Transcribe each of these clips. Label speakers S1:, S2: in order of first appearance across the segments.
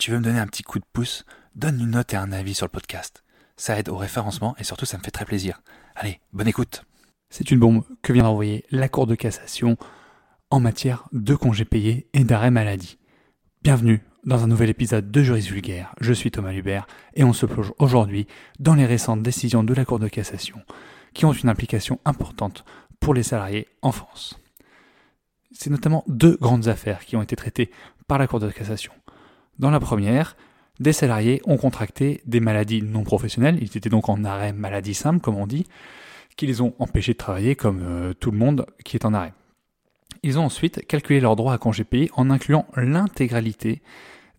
S1: Tu veux me donner un petit coup de pouce, donne une note et un avis sur le podcast. Ça aide au référencement et surtout ça me fait très plaisir. Allez, bonne écoute.
S2: C'est une bombe que vient d'envoyer la Cour de cassation en matière de congés payés et d'arrêt maladie. Bienvenue dans un nouvel épisode de Juris Vulgaire. Je suis Thomas Lubert et on se plonge aujourd'hui dans les récentes décisions de la Cour de cassation qui ont une implication importante pour les salariés en France. C'est notamment deux grandes affaires qui ont été traitées par la Cour de cassation. Dans la première, des salariés ont contracté des maladies non professionnelles, ils étaient donc en arrêt maladie simple comme on dit, qui les ont empêchés de travailler comme euh, tout le monde qui est en arrêt. Ils ont ensuite calculé leurs droits à congés payés en incluant l'intégralité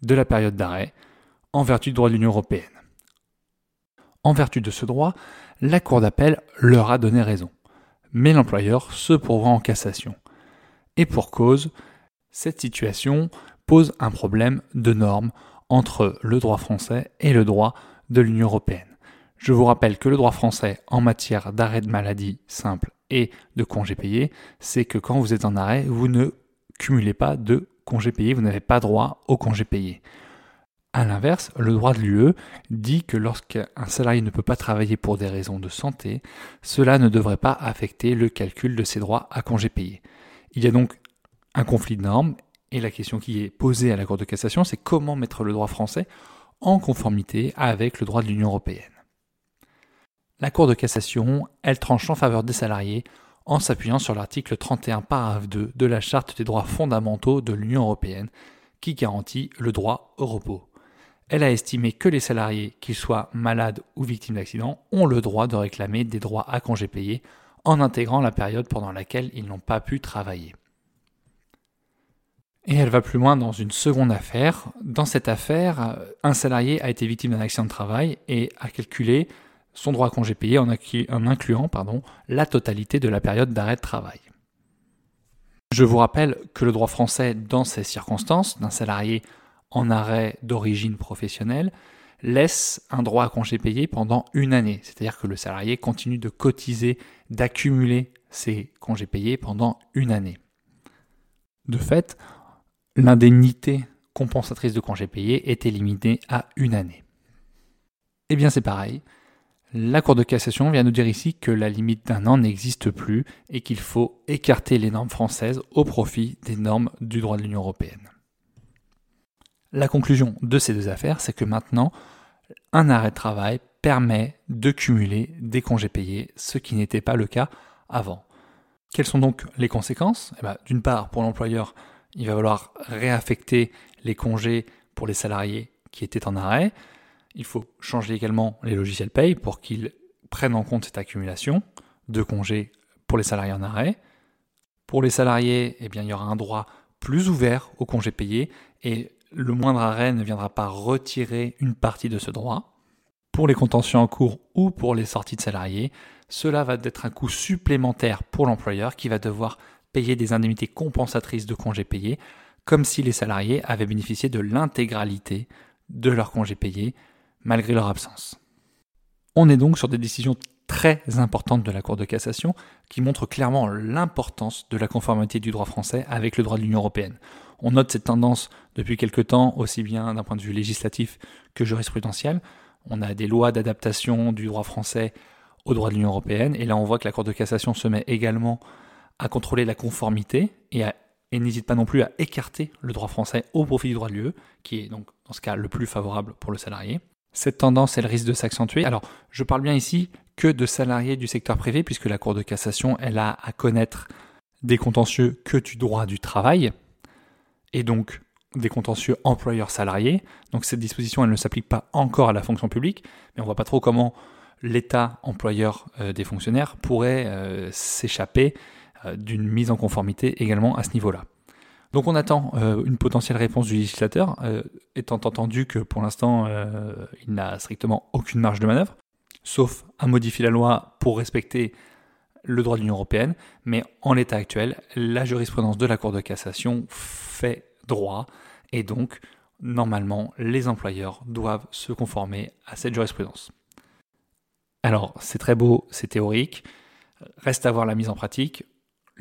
S2: de la période d'arrêt en vertu du droit de l'Union européenne. En vertu de ce droit, la Cour d'appel leur a donné raison, mais l'employeur se pourvoit en cassation. Et pour cause, cette situation pose un problème de normes entre le droit français et le droit de l'Union européenne. Je vous rappelle que le droit français en matière d'arrêt de maladie simple et de congés payés, c'est que quand vous êtes en arrêt, vous ne cumulez pas de congés payés, vous n'avez pas droit aux congés payés. A l'inverse, le droit de l'UE dit que lorsqu'un salarié ne peut pas travailler pour des raisons de santé, cela ne devrait pas affecter le calcul de ses droits à congés payés. Il y a donc un conflit de normes et la question qui est posée à la Cour de cassation, c'est comment mettre le droit français en conformité avec le droit de l'Union européenne. La Cour de cassation, elle tranche en faveur des salariés en s'appuyant sur l'article 31 paragraphe 2 de la Charte des droits fondamentaux de l'Union européenne qui garantit le droit au repos. Elle a estimé que les salariés, qu'ils soient malades ou victimes d'accidents, ont le droit de réclamer des droits à congés payés en intégrant la période pendant laquelle ils n'ont pas pu travailler. Et elle va plus loin dans une seconde affaire. Dans cette affaire, un salarié a été victime d'un accident de travail et a calculé son droit à congé payé en, incluant la totalité de la période d'arrêt de travail. Je vous rappelle que le droit français, dans ces circonstances, d'un salarié en arrêt d'origine professionnelle, laisse un droit à congé payé pendant une année. C'est-à-dire que le salarié continue de cotiser, d'accumuler ses congés payés pendant une année. De fait, l'indemnité compensatrice de congés payés est éliminée à une année. Eh bien c'est pareil, la Cour de cassation vient nous dire ici que la limite d'un an n'existe plus et qu'il faut écarter les normes françaises au profit des normes du droit de l'Union européenne. La conclusion de ces deux affaires, c'est que maintenant, un arrêt de travail permet de cumuler des congés payés, ce qui n'était pas le cas avant. Quelles sont donc les conséquences? Eh ben, D'une part, pour l'employeur, il va falloir réaffecter les congés pour les salariés qui étaient en arrêt. Il faut changer également les logiciels paye pour qu'ils prennent en compte cette accumulation de congés pour les salariés en arrêt. Pour les salariés, eh bien, il y aura un droit plus ouvert aux congés payés et le moindre arrêt ne viendra pas retirer une partie de ce droit. Pour les contentieux en cours ou pour les sorties de salariés, cela va être un coût supplémentaire pour l'employeur qui va devoir payer des indemnités compensatrices de congés payés, comme si les salariés avaient bénéficié de l'intégralité de leurs congés payés malgré leur absence. On est donc sur des décisions très importantes de la Cour de cassation qui montrent clairement l'importance de la conformité du droit français avec le droit de l'Union européenne. On note cette tendance depuis quelque temps, aussi bien d'un point de vue législatif que jurisprudentiel. On a des lois d'adaptation du droit français au droit de l'Union européenne, et là on voit que la Cour de cassation se met également à contrôler la conformité et, n'hésite pas non plus à écarter le droit français au profit du droit de l'UE, qui est donc dans ce cas le plus favorable pour le salarié. Cette tendance, elle risque de s'accentuer. Alors, je parle bien ici que de salariés du secteur privé, puisque la Cour de cassation, elle a à connaître des contentieux que du droit du travail, et donc des contentieux employeurs-salariés. Donc cette disposition, elle ne s'applique pas encore à la fonction publique, mais on voit pas trop comment l'État employeur euh, des fonctionnaires pourrait euh, s'échapper d'une mise en conformité également à ce niveau-là. Donc on attend euh, une potentielle réponse du législateur, étant entendu que pour l'instant il n'a strictement aucune marge de manœuvre, sauf à modifier la loi pour respecter le droit de l'Union européenne, mais en l'état actuel, la jurisprudence de la Cour de cassation fait droit, et donc normalement les employeurs doivent se conformer à cette jurisprudence. Alors c'est très beau, c'est théorique, reste à voir la mise en pratique.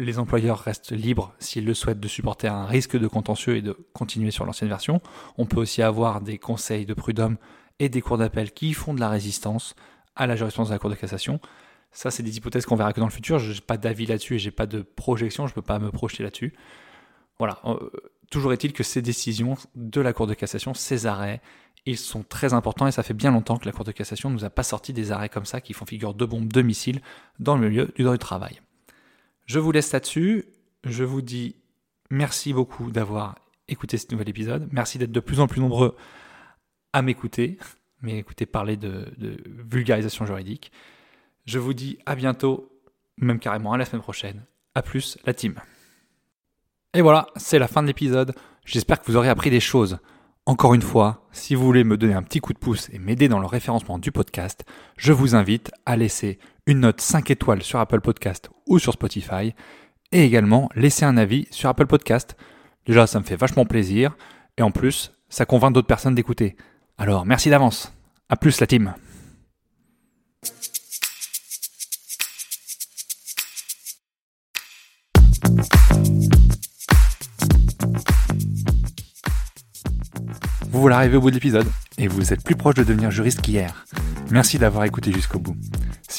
S2: Les employeurs restent libres s'ils le souhaitent de supporter un risque de contentieux et de continuer sur l'ancienne version. On peut aussi avoir des conseils de prud'homme et des cours d'appel qui font de la résistance à la jurisprudence de la Cour de cassation. Ça, c'est des hypothèses qu'on verra que dans le futur. Je n'ai pas d'avis là-dessus et j'ai pas de projection, je ne peux pas me projeter là-dessus. Voilà. Euh, toujours est-il que ces décisions de la Cour de cassation, ces arrêts, ils sont très importants et ça fait bien longtemps que la Cour de cassation ne nous a pas sorti des arrêts comme ça qui font figure de bombes, de missiles dans le milieu du droit du travail. Je vous laisse là-dessus. Je vous dis merci beaucoup d'avoir écouté ce nouvel épisode. Merci d'être de plus en plus nombreux à m'écouter, m'écouter parler de, de vulgarisation juridique. Je vous dis à bientôt, même carrément à la semaine prochaine. A plus, la team. Et voilà, c'est la fin de l'épisode. J'espère que vous aurez appris des choses. Encore une fois, si vous voulez me donner un petit coup de pouce et m'aider dans le référencement du podcast, je vous invite à laisser une note 5 étoiles sur Apple Podcast ou sur Spotify et également laisser un avis sur Apple Podcast. Déjà, ça me fait vachement plaisir et en plus, ça convainc d'autres personnes d'écouter. Alors, merci d'avance. À plus la team. Vous voilà arrivé au bout de l'épisode et vous êtes plus proche de devenir juriste qu'hier. Merci d'avoir écouté jusqu'au bout.